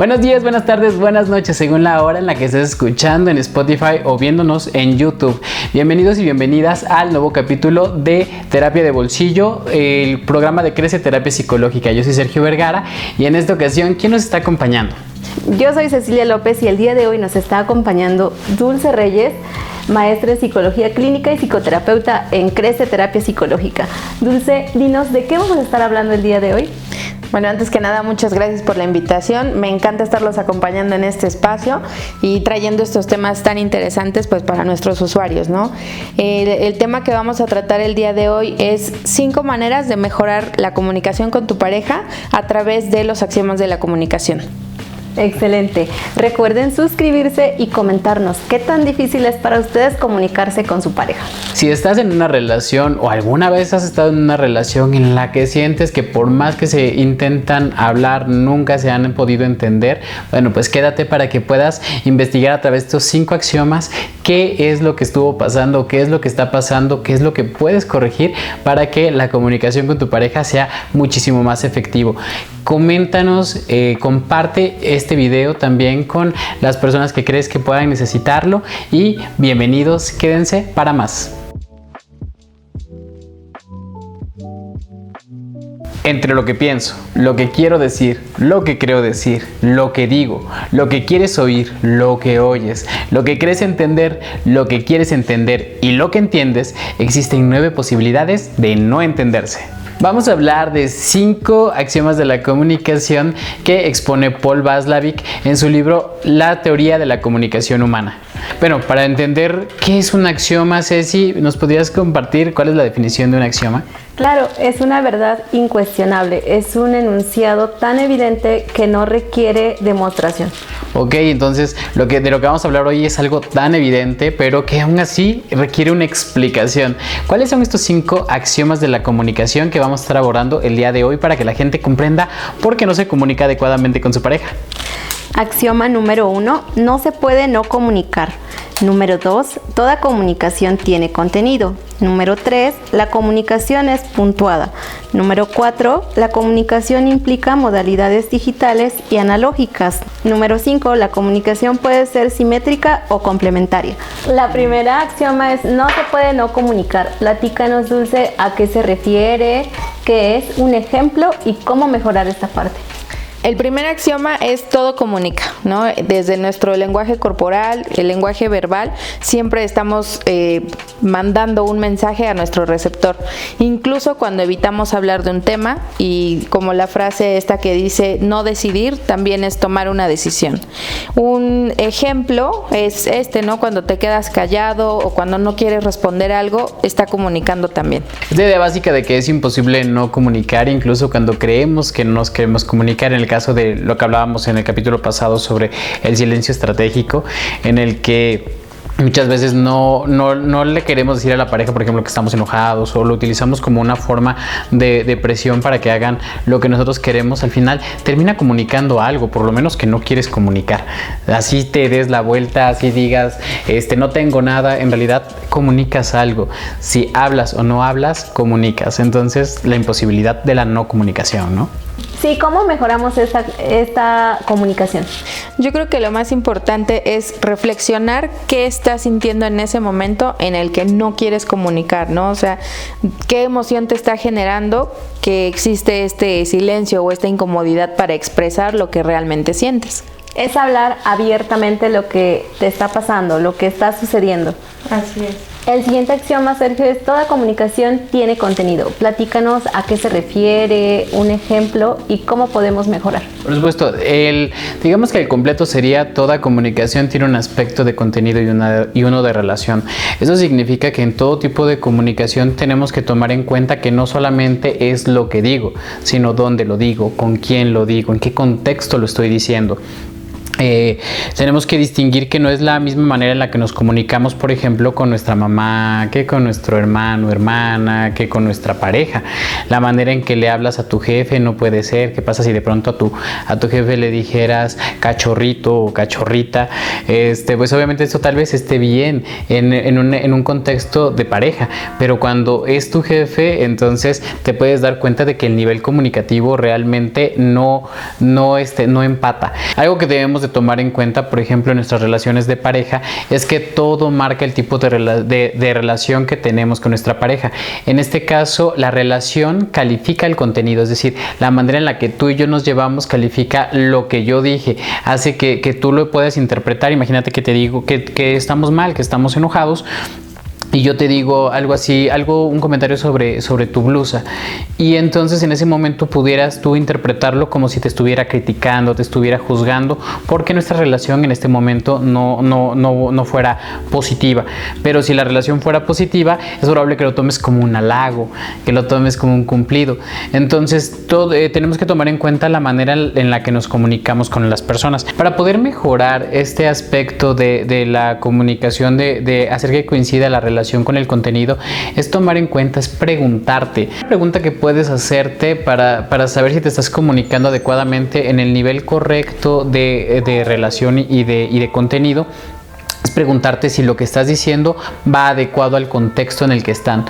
Buenos días, buenas tardes, buenas noches, según la hora en la que estés escuchando en Spotify o viéndonos en YouTube. Bienvenidos y bienvenidas al nuevo capítulo de Terapia de Bolsillo, el programa de Crece Terapia Psicológica. Yo soy Sergio Vergara y en esta ocasión, ¿quién nos está acompañando? Yo soy Cecilia López y el día de hoy nos está acompañando Dulce Reyes, maestra de Psicología Clínica y psicoterapeuta en Crece Terapia Psicológica. Dulce, dinos, ¿de qué vamos a estar hablando el día de hoy? Bueno, antes que nada, muchas gracias por la invitación. Me encanta estarlos acompañando en este espacio y trayendo estos temas tan interesantes pues para nuestros usuarios, ¿no? El, el tema que vamos a tratar el día de hoy es cinco maneras de mejorar la comunicación con tu pareja a través de los axiomas de la comunicación. Excelente. Recuerden suscribirse y comentarnos qué tan difícil es para ustedes comunicarse con su pareja. Si estás en una relación o alguna vez has estado en una relación en la que sientes que por más que se intentan hablar nunca se han podido entender, bueno, pues quédate para que puedas investigar a través de estos cinco axiomas qué es lo que estuvo pasando, qué es lo que está pasando, qué es lo que puedes corregir para que la comunicación con tu pareja sea muchísimo más efectivo. Coméntanos, eh, comparte este video también con las personas que crees que puedan necesitarlo y bienvenidos, quédense para más. Entre lo que pienso, lo que quiero decir, lo que creo decir, lo que digo, lo que quieres oír, lo que oyes, lo que crees entender, lo que quieres entender y lo que entiendes, existen nueve posibilidades de no entenderse. Vamos a hablar de cinco axiomas de la comunicación que expone Paul Vaslavic en su libro La teoría de la comunicación humana. Bueno, para entender qué es un axioma, Ceci, ¿nos podrías compartir cuál es la definición de un axioma? Claro, es una verdad incuestionable, es un enunciado tan evidente que no requiere demostración. Ok, entonces lo que, de lo que vamos a hablar hoy es algo tan evidente, pero que aún así requiere una explicación. ¿Cuáles son estos cinco axiomas de la comunicación que vamos a estar abordando el día de hoy para que la gente comprenda por qué no se comunica adecuadamente con su pareja? Axioma número uno, no se puede no comunicar. Número 2. Toda comunicación tiene contenido. Número 3. La comunicación es puntuada. Número 4. La comunicación implica modalidades digitales y analógicas. Número 5. La comunicación puede ser simétrica o complementaria. La primera axioma es no se puede no comunicar. Platícanos, Dulce, a qué se refiere, qué es un ejemplo y cómo mejorar esta parte. El primer axioma es todo comunica, ¿no? Desde nuestro lenguaje corporal, el lenguaje verbal, siempre estamos eh, mandando un mensaje a nuestro receptor. Incluso cuando evitamos hablar de un tema y como la frase esta que dice no decidir, también es tomar una decisión. Un ejemplo es este, ¿no? Cuando te quedas callado o cuando no quieres responder algo, está comunicando también. Es la idea básica de que es imposible no comunicar, incluso cuando creemos que no nos queremos comunicar. En caso de lo que hablábamos en el capítulo pasado sobre el silencio estratégico, en el que muchas veces no, no, no, le queremos decir a la pareja, por ejemplo, que estamos enojados o lo utilizamos como una forma de, de, presión para que hagan lo que nosotros queremos, al final termina comunicando algo, por lo menos que no quieres comunicar. Así te des la vuelta, así digas, este, no tengo nada, en realidad comunicas algo. Si hablas o no hablas, comunicas. Entonces, la imposibilidad de la no comunicación, ¿no? Sí, ¿cómo mejoramos esta, esta comunicación? Yo creo que lo más importante es reflexionar qué estás sintiendo en ese momento en el que no quieres comunicar, ¿no? O sea, qué emoción te está generando que existe este silencio o esta incomodidad para expresar lo que realmente sientes. Es hablar abiertamente lo que te está pasando, lo que está sucediendo. Así es. El siguiente axioma, Sergio, es toda comunicación tiene contenido. Platícanos a qué se refiere, un ejemplo y cómo podemos mejorar. Por supuesto, el, digamos que el completo sería toda comunicación tiene un aspecto de contenido y, una, y uno de relación. Eso significa que en todo tipo de comunicación tenemos que tomar en cuenta que no solamente es lo que digo, sino dónde lo digo, con quién lo digo, en qué contexto lo estoy diciendo. Eh, tenemos que distinguir que no es la misma manera en la que nos comunicamos, por ejemplo, con nuestra mamá, que con nuestro hermano, hermana, que con nuestra pareja. La manera en que le hablas a tu jefe no puede ser. ¿Qué pasa si de pronto a tu, a tu jefe le dijeras cachorrito o cachorrita? Este, pues obviamente esto tal vez esté bien en, en, un, en un contexto de pareja, pero cuando es tu jefe, entonces te puedes dar cuenta de que el nivel comunicativo realmente no, no, este, no empata. Algo que debemos de tomar en cuenta, por ejemplo, en nuestras relaciones de pareja, es que todo marca el tipo de, de, relación que tenemos con nuestra pareja. En este caso, la relación califica el contenido, es decir, la manera en la que tú y yo nos llevamos califica lo que yo dije, hace que, tú lo puedas interpretar. Imagínate que te digo que estamos mal, que estamos enojados y yo te digo algo así, algo, un comentario sobre, sobre tu blusa. Y entonces en ese momento pudieras tú interpretarlo como si te estuviera criticando, te estuviera juzgando, porque nuestra relación en este momento no, no, no, no fuera positiva. Pero si la relación fuera positiva, es probable que lo tomes como un halago, que lo tomes como un cumplido. Entonces todo, eh, tenemos que tomar en cuenta la manera en la que nos comunicamos con las personas. Para poder mejorar este aspecto de, de la comunicación, de, de hacer que coincida la relación, con el contenido es tomar en cuenta, es preguntarte. Una pregunta que puedes hacerte para, para saber si te estás comunicando adecuadamente en el nivel correcto de, de relación y de, y de contenido preguntarte si lo que estás diciendo va adecuado al contexto en el que están,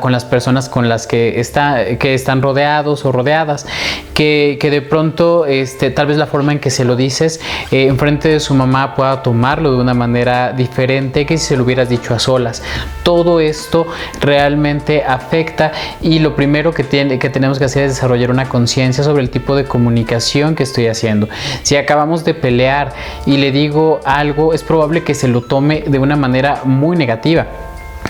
con las personas con las que, está, que están rodeados o rodeadas, que, de pronto este, tal vez la forma en que se lo dices eh, enfrente de su mamá pueda tomarlo de una manera diferente que si se lo hubieras dicho a solas. Todo esto realmente afecta y lo primero que, tiene, que tenemos que hacer es desarrollar una conciencia sobre el tipo de comunicación que estoy haciendo. Si acabamos de pelear y le digo algo, es probable que se lo tome de una manera muy negativa.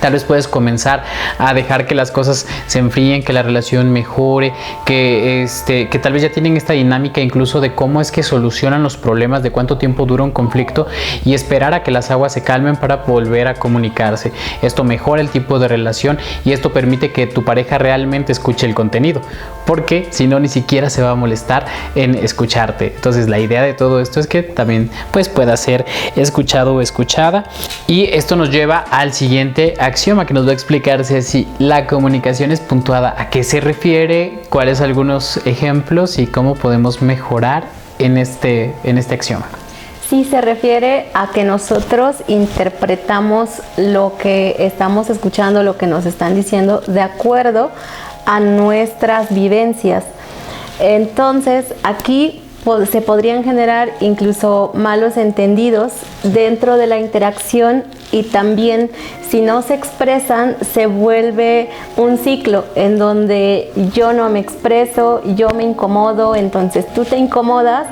Tal vez puedes comenzar a dejar que las cosas se enfríen, que la relación mejore, que, este, que tal vez ya tienen esta dinámica incluso de cómo es que solucionan los problemas, de cuánto tiempo dura un conflicto y esperar a que las aguas se calmen para volver a comunicarse. Esto mejora el tipo de relación y esto permite que tu pareja realmente escuche el contenido, porque si no ni siquiera se va a molestar en escucharte. Entonces la idea de todo esto es que también pues pueda ser escuchado o escuchada y esto nos lleva al siguiente axioma que nos va a explicar si la comunicación es puntuada, a qué se refiere, cuáles algunos ejemplos y cómo podemos mejorar en este, en este axioma. Sí, se refiere a que nosotros interpretamos lo que estamos escuchando, lo que nos están diciendo, de acuerdo a nuestras vivencias. Entonces, aquí se podrían generar incluso malos entendidos dentro de la interacción y también si no se expresan se vuelve un ciclo en donde yo no me expreso, yo me incomodo, entonces tú te incomodas,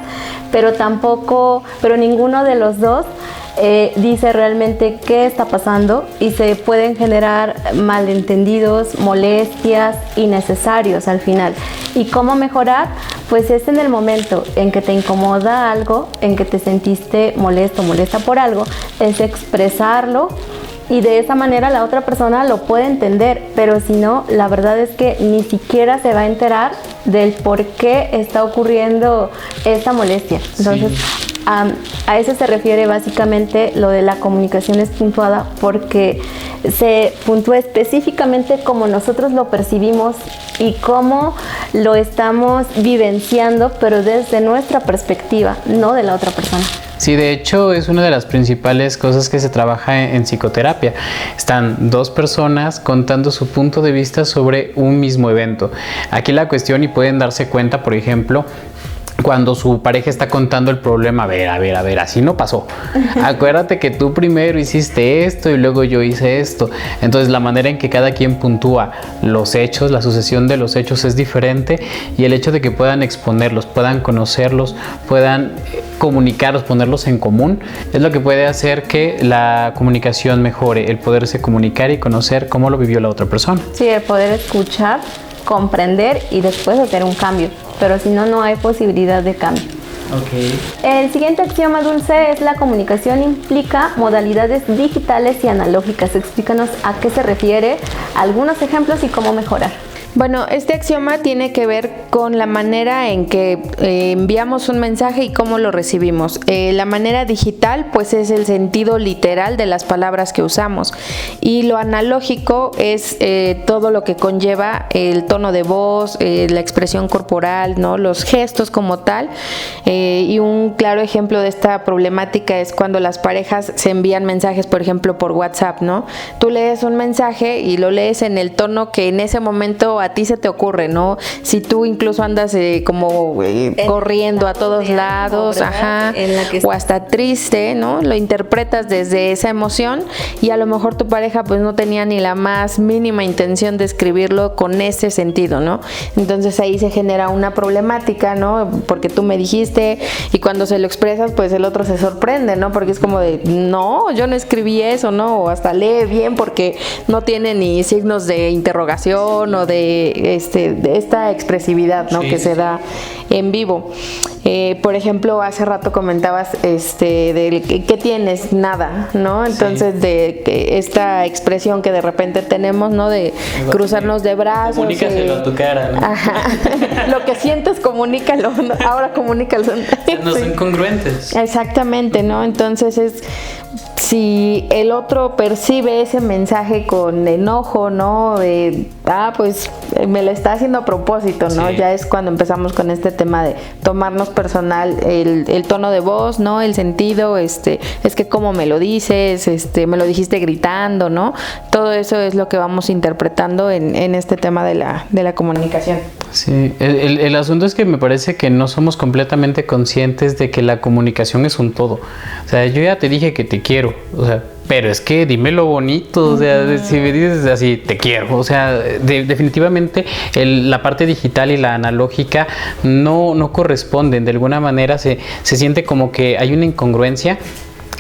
pero tampoco, pero ninguno de los dos eh, dice realmente qué está pasando y se pueden generar malentendidos, molestias innecesarios al final. ¿Y cómo mejorar? Pues es en el momento en que te incomoda algo, en que te sentiste molesto, molesta por algo, es expresarlo y de esa manera la otra persona lo puede entender, pero si no, la verdad es que ni siquiera se va a enterar del por qué está ocurriendo esta molestia. Entonces, a eso se refiere básicamente lo de la comunicación es puntuada porque se puntúa específicamente como nosotros lo percibimos y cómo lo estamos vivenciando, pero desde nuestra perspectiva, no de la otra persona. Sí, de hecho es una de las principales cosas que se trabaja en, psicoterapia. Están dos personas contando su punto de vista sobre un mismo evento. Aquí la cuestión y pueden darse cuenta, por ejemplo, cuando su pareja está contando el problema, a ver, a ver, a ver, así no pasó. Acuérdate que tú primero hiciste esto y luego yo hice esto. Entonces la manera en que cada quien puntúa los hechos, la sucesión de los hechos es diferente y el hecho de que puedan exponerlos, puedan conocerlos, puedan eh, comunicarlos, ponerlos en común, es lo que puede hacer que la comunicación mejore, el poderse comunicar y conocer cómo lo vivió la otra persona. Sí, el poder escuchar, comprender y después hacer un cambio pero si no, no hay posibilidad de cambio. Okay. El siguiente axioma dulce es la comunicación implica modalidades digitales y analógicas. Explícanos a qué se refiere, algunos ejemplos y cómo mejorar. Bueno, este axioma tiene que ver con la manera en que eh, enviamos un mensaje y cómo lo recibimos. Eh, la manera digital, pues es el sentido literal de las palabras que usamos. Y lo analógico es eh, todo lo que conlleva el tono de voz, la expresión corporal, ¿no? los gestos como tal. y un claro ejemplo de esta problemática es cuando las parejas se envían mensajes, por ejemplo, por WhatsApp, ¿no? Tú lees un mensaje y lo lees en el tono que en ese momento a ti se te ocurre, ¿no? Si tú incluso andas eh, como eh, corriendo a todos lados, ajá, o hasta triste, ¿no? Lo interpretas desde esa emoción y a lo mejor tu pareja pues no tenía ni la más mínima intención de escribirlo con ese sentido, ¿no? Entonces ahí se genera una problemática, ¿no? Porque tú me dijiste y cuando se lo expresas pues el otro se sorprende, ¿no? Porque es como de, no, yo no escribí eso, ¿no? O hasta lee bien porque no tiene ni signos de interrogación o de, este, de esta expresividad ¿no? que se da en vivo. Eh, por ejemplo, hace rato comentabas este, de que, tienes nada, ¿no? Entonces, de esta expresión que de repente tenemos, ¿no? De cruzarnos de brazos. Comunícaselo a tu cara, Ajá. Lo que sientes, comunícalo. Ahora comunícalo. no son congruentes. Exactamente, ¿no? Entonces es si el otro percibe ese mensaje con enojo, ¿no? Ah, pues me lo está haciendo a propósito, ¿no? Ya es cuando empezamos con este tema de tomarnos personal el, tono de voz, ¿no? El sentido, este, es que cómo me lo dices, este, me lo dijiste gritando, ¿no? Todo eso es lo que vamos interpretando en, en este tema de la, de la comunicación. Sí, el, el, asunto es que me parece que no somos completamente conscientes de que la comunicación es un todo. O sea, yo ya te dije que te quiero, o sea, pero es que dime lo bonito, o sea, si me dices así, te quiero, o sea, definitivamente la parte digital y la analógica no, no corresponden, de alguna manera se, se siente como que hay una incongruencia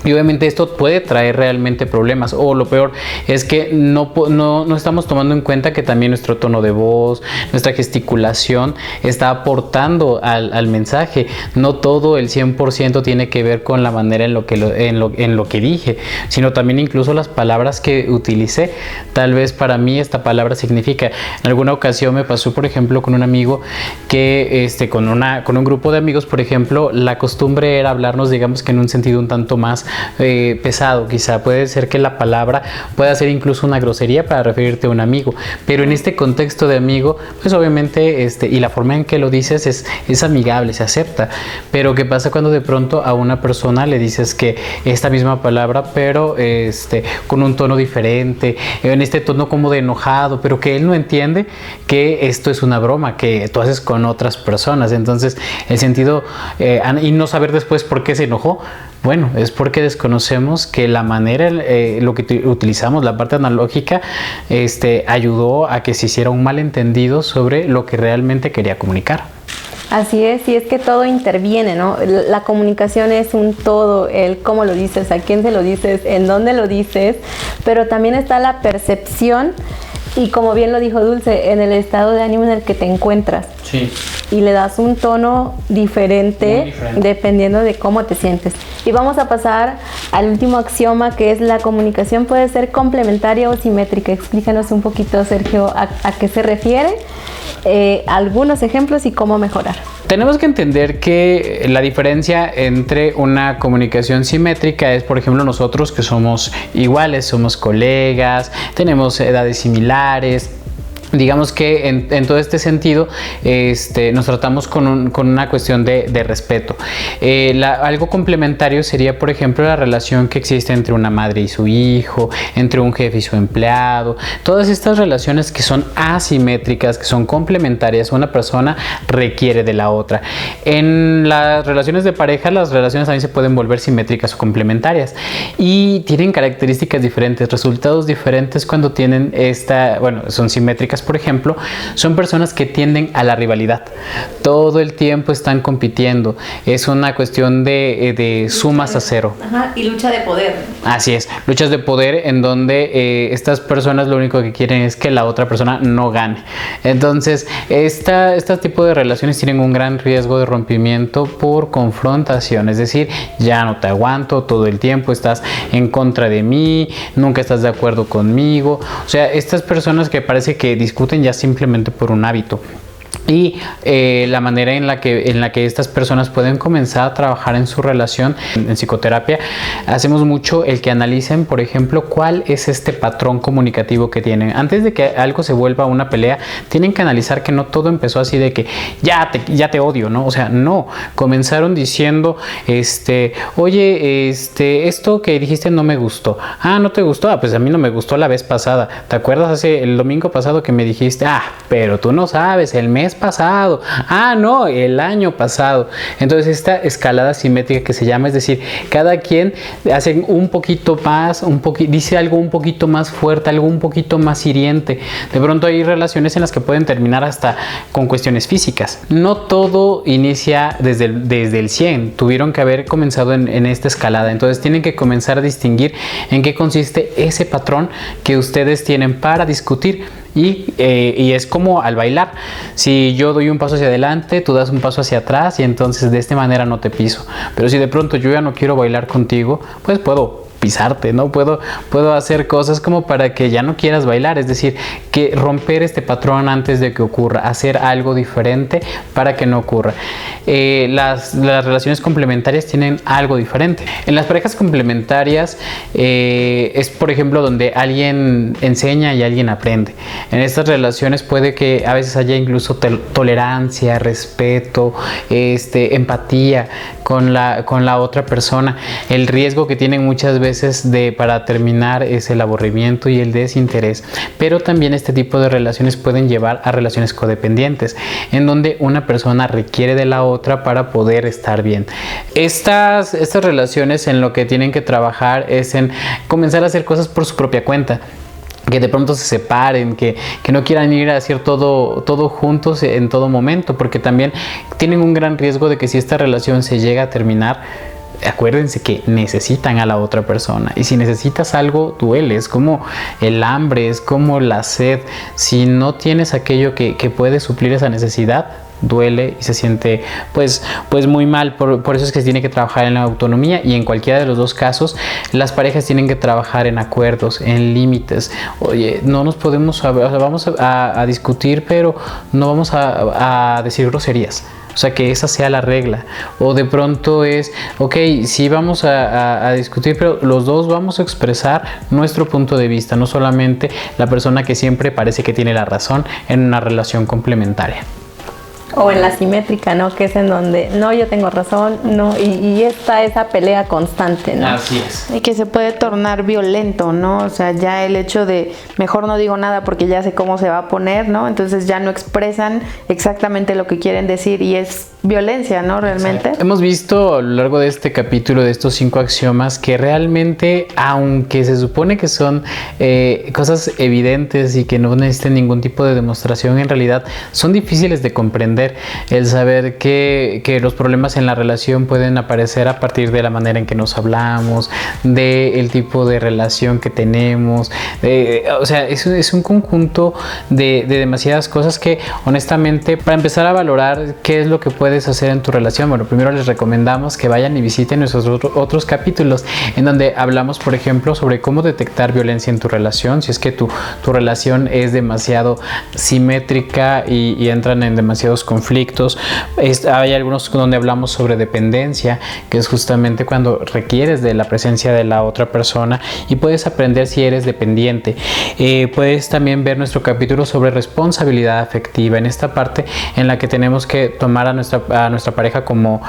y obviamente esto puede traer realmente problemas. O lo peor es que no, no, estamos tomando en cuenta que también nuestro tono de voz, nuestra gesticulación está aportando al, mensaje. No todo el 100% tiene que ver con la manera en lo, que en, lo, en lo que dije, sino también incluso las palabras que utilicé. Tal vez para mí esta palabra significa. En alguna ocasión me pasó, por ejemplo, con un amigo que este, con, una, con un grupo de amigos, por ejemplo, la costumbre era hablarnos, digamos que en un sentido un tanto más eh, pesado, quizá puede ser que la palabra pueda ser incluso una grosería para referirte a un amigo, pero en este contexto de amigo, pues obviamente, este, y la forma en que lo dices es, es amigable, se acepta, pero ¿qué pasa cuando de pronto a una persona le dices que esta misma palabra, pero este, con un tono diferente, en este tono como de enojado, pero que él no entiende que esto es una broma que tú haces con otras personas, entonces el sentido, eh, y no saber después por qué se enojó, bueno, es porque desconocemos que la manera, eh, lo que utilizamos, la parte analógica, este, ayudó a que se hiciera un malentendido sobre lo que realmente quería comunicar. Así es, y es que todo interviene, ¿no? La comunicación es un todo, el cómo lo dices, a quién se lo dices, en dónde lo dices, pero también está la percepción y como bien lo dijo Dulce, en el estado de ánimo en el que te encuentras. Sí. Y le das un tono diferente, dependiendo de cómo te sientes. Y vamos a pasar al último axioma que es la comunicación puede ser complementaria o simétrica. Explícanos un poquito, Sergio, a, qué se refiere, eh, algunos ejemplos y cómo mejorar. Tenemos que entender que la diferencia entre una comunicación simétrica es, por ejemplo, nosotros que somos iguales, somos colegas, tenemos edades similares, digamos que en, todo este sentido este, nos tratamos con, una cuestión de, respeto. Eh, algo complementario sería, por ejemplo, la relación que existe entre una madre y su hijo, entre un jefe y su empleado, todas estas relaciones que son asimétricas, que son complementarias, una persona requiere de la otra. En las relaciones de pareja, las relaciones también se pueden volver simétricas o complementarias y tienen características diferentes, resultados diferentes cuando tienen esta, bueno, son simétricas por ejemplo, son personas que tienden a la rivalidad. Todo el tiempo están compitiendo. Es una cuestión de, eh, sumas a cero. y lucha de poder. Así es, luchas de poder en donde eh, estas personas lo único que quieren es que la otra persona no gane. Entonces, esta, este tipo de relaciones tienen un gran riesgo de rompimiento por confrontación. Es decir, ya no te aguanto, todo el tiempo estás en contra de mí, nunca estás de acuerdo conmigo. O sea, estas personas que parece que discuten ya simplemente por un hábito y eh, la manera en la, que, en la que estas personas pueden comenzar a trabajar en su relación en, psicoterapia, hacemos mucho el que analicen, por ejemplo, cuál es este patrón comunicativo que tienen. Antes de que algo se vuelva una pelea, tienen que analizar que no todo empezó así de que ya te, ya te odio, ¿no? O sea, no, comenzaron diciendo, este, oye, este, esto que dijiste no me gustó. Ah, no te gustó, ah, pues a mí no me gustó la vez pasada. ¿Te acuerdas hace el domingo pasado que me dijiste, ah, pero tú no sabes, el mes pasado, ah, no, el año pasado. Entonces esta escalada simétrica que se llama, es decir, cada quien hace un poquito más, un dice algo un poquito más fuerte, algo un poquito más hiriente. De pronto hay relaciones en las que pueden terminar hasta con cuestiones físicas. No todo inicia desde el, desde el 100, tuvieron que haber comenzado en, en esta escalada. Entonces tienen que comenzar a distinguir en qué consiste ese patrón que ustedes tienen para discutir eh, y, es como al bailar. Si yo doy un paso hacia adelante, tú das un paso hacia atrás y entonces de esta manera no te piso. Pero si de pronto yo ya no quiero bailar contigo, pues puedo ¿no? Puedo, puedo hacer cosas como para que ya no quieras bailar, es decir, que romper este patrón antes de que ocurra, hacer algo diferente para que no ocurra. Eh, las, relaciones complementarias tienen algo diferente. En las parejas complementarias eh, es, por ejemplo, donde alguien enseña y alguien aprende. En estas relaciones puede que a veces haya incluso tolerancia, respeto, este, empatía con la, con la otra persona. El riesgo que tienen muchas veces de para terminar es el aburrimiento y el desinterés, pero también este tipo de relaciones pueden llevar a relaciones codependientes, en donde una persona requiere de la otra para poder estar bien. Estas, estas relaciones en lo que tienen que trabajar es en comenzar a hacer cosas por su propia cuenta que de pronto se separen, que, que, no quieran ir a hacer todo, todo juntos en todo momento, porque también tienen un gran riesgo de que si esta relación se llega a terminar, acuérdense que necesitan a la otra persona y si necesitas algo duele, es como el hambre, es como la sed, si no tienes aquello que, puede suplir esa necesidad, duele y se siente pues, pues muy mal. Por, eso es que se tiene que trabajar en la autonomía y en cualquiera de los dos casos las parejas tienen que trabajar en acuerdos, en límites. Oye, no nos podemos, vamos a, discutir pero no vamos a decir groserías. O sea, que esa sea la regla. O de pronto es, ok, sí vamos a, discutir, pero los dos vamos a expresar nuestro punto de vista, no solamente la persona que siempre parece que tiene la razón en una relación complementaria. O en la simétrica, ¿no? Que es en donde, no, yo tengo razón, no, y, y está esa pelea constante, ¿no? Así es. Y que se puede tornar violento, ¿no? O sea, ya el hecho de, mejor no digo nada porque ya sé cómo se va a poner, ¿no? Entonces ya no expresan exactamente lo que quieren decir y es violencia, ¿no? Realmente. Hemos visto a lo largo de este capítulo de estos cinco axiomas que realmente, aunque se supone que son eh, cosas evidentes y que no necesitan ningún tipo de demostración, en realidad son difíciles de comprender. El saber que, que los problemas en la relación pueden aparecer a partir de la manera en que nos hablamos, del tipo de relación que tenemos. o sea, es, es un conjunto de, de demasiadas cosas que honestamente, para empezar a valorar qué es lo que puede hacer en tu relación? Bueno, primero les recomendamos que vayan y visiten nuestros otros capítulos en donde hablamos, por ejemplo, sobre cómo detectar violencia en tu relación, si es que tu, tu relación es demasiado simétrica y, entran en demasiados conflictos. hay algunos donde hablamos sobre dependencia, que es justamente cuando requieres de la presencia de la otra persona y puedes aprender si eres dependiente. Eh, puedes también ver nuestro capítulo sobre responsabilidad afectiva, en esta parte en la que tenemos que tomar a nuestra a nuestra pareja como,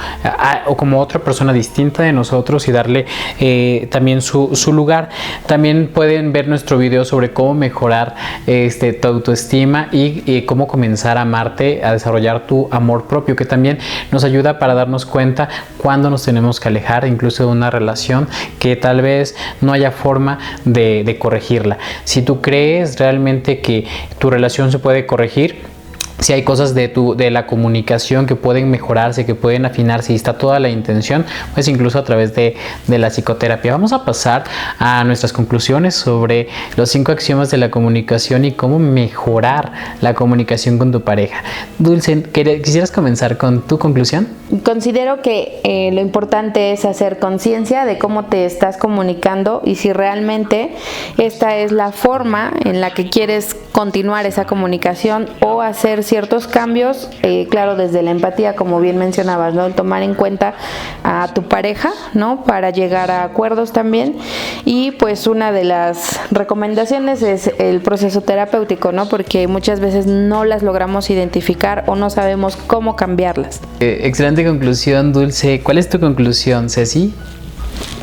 o como otra persona distinta de nosotros y darle eh, también su, su, lugar. También pueden ver nuestro video sobre cómo mejorar este, tu autoestima y, cómo comenzar a amarte, a desarrollar tu amor propio, que también nos ayuda para darnos cuenta cuándo nos tenemos que alejar incluso de una relación que tal vez no haya forma de corregirla. Si tú crees realmente que tu relación se puede corregir, si hay cosas de, tu, de la comunicación que pueden mejorarse, que pueden afinarse y está toda la intención, pues incluso a través de, de, la psicoterapia. Vamos a pasar a nuestras conclusiones sobre los cinco axiomas de la comunicación y cómo mejorar la comunicación con tu pareja. Dulce, ¿quisieras comenzar con tu conclusión? Considero que eh, lo importante es hacer conciencia de cómo te estás comunicando y si realmente esta es la forma en la que quieres continuar esa comunicación o hacer ciertos cambios, eh, claro, desde la empatía, como bien mencionabas, ¿no? El tomar en cuenta a tu pareja, ¿no? Para llegar a acuerdos también. Y pues una de las recomendaciones es el proceso terapéutico, ¿no? Porque muchas veces no las logramos identificar o no sabemos cómo cambiarlas. Eh, excelente conclusión, Dulce. ¿Cuál es tu conclusión, Ceci?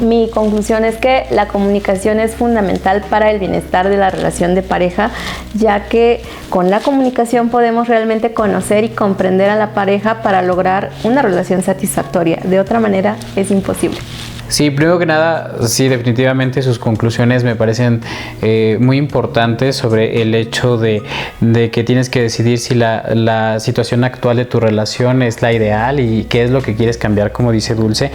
Mi conclusión es que la comunicación es fundamental para el bienestar de la relación de pareja, ya que con la comunicación podemos realmente conocer y comprender a la pareja para lograr una relación satisfactoria. De otra manera es imposible. Sí, primero que nada, sí, definitivamente sus conclusiones me parecen eh, muy importantes sobre el hecho de, que tienes que decidir si la, la situación actual de tu relación es la ideal y qué es lo que quieres cambiar, como dice Dulce.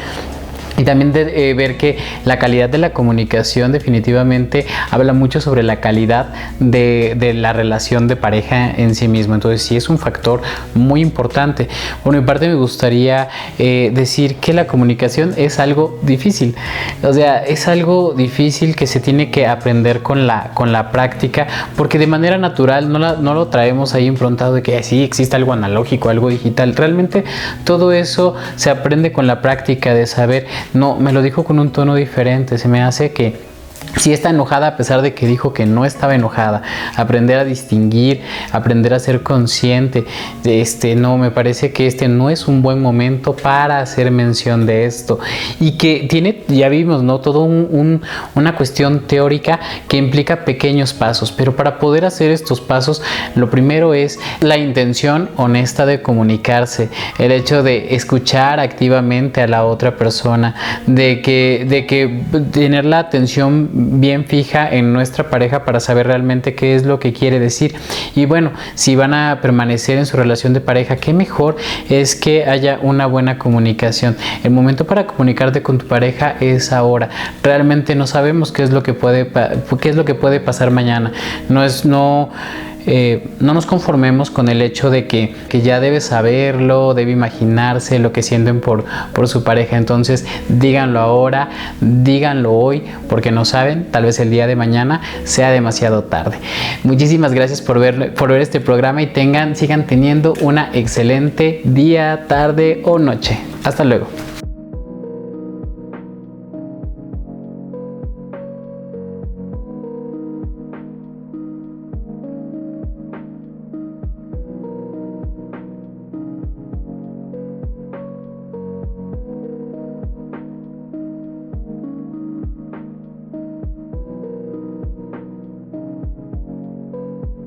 Y también de, eh, ver que la calidad de la comunicación definitivamente habla mucho sobre la calidad de, la relación de pareja en sí mismo. Entonces sí es un factor muy importante. Por mi parte me gustaría eh, decir que la comunicación es algo difícil. O sea, es algo difícil que se tiene que aprender con la, con la práctica porque de manera natural no, no lo traemos ahí improntado de que sí existe algo analógico, algo digital. Realmente todo eso se aprende con la práctica de saber no, me lo dijo con un tono diferente. Se me hace que si está enojada a pesar de que dijo que no estaba enojada, aprender a distinguir, aprender a ser consciente, este no, me parece que este no es un buen momento para hacer mención de esto. Y que tiene, ya vimos, ¿no? Todo un, una cuestión teórica que implica pequeños pasos, pero para poder hacer estos pasos, lo primero es la intención honesta de comunicarse, el hecho de escuchar activamente a la otra persona, de que, de que tener la atención bien fija en nuestra pareja para saber realmente qué es lo que quiere decir. Y bueno, si van a permanecer en su relación de pareja, qué mejor es que haya una buena comunicación. El momento para comunicarte con tu pareja es ahora. Realmente no sabemos qué es lo que puede, qué es lo que puede pasar mañana. No es no eh, no nos conformemos con el hecho de que, ya debe saberlo, debe imaginarse lo que sienten por, por su pareja. Entonces díganlo ahora, díganlo hoy, porque no saben, tal vez el día de mañana sea demasiado tarde. Muchísimas gracias por ver, por ver este programa y tengan, sigan teniendo una excelente día, tarde o noche. Hasta luego.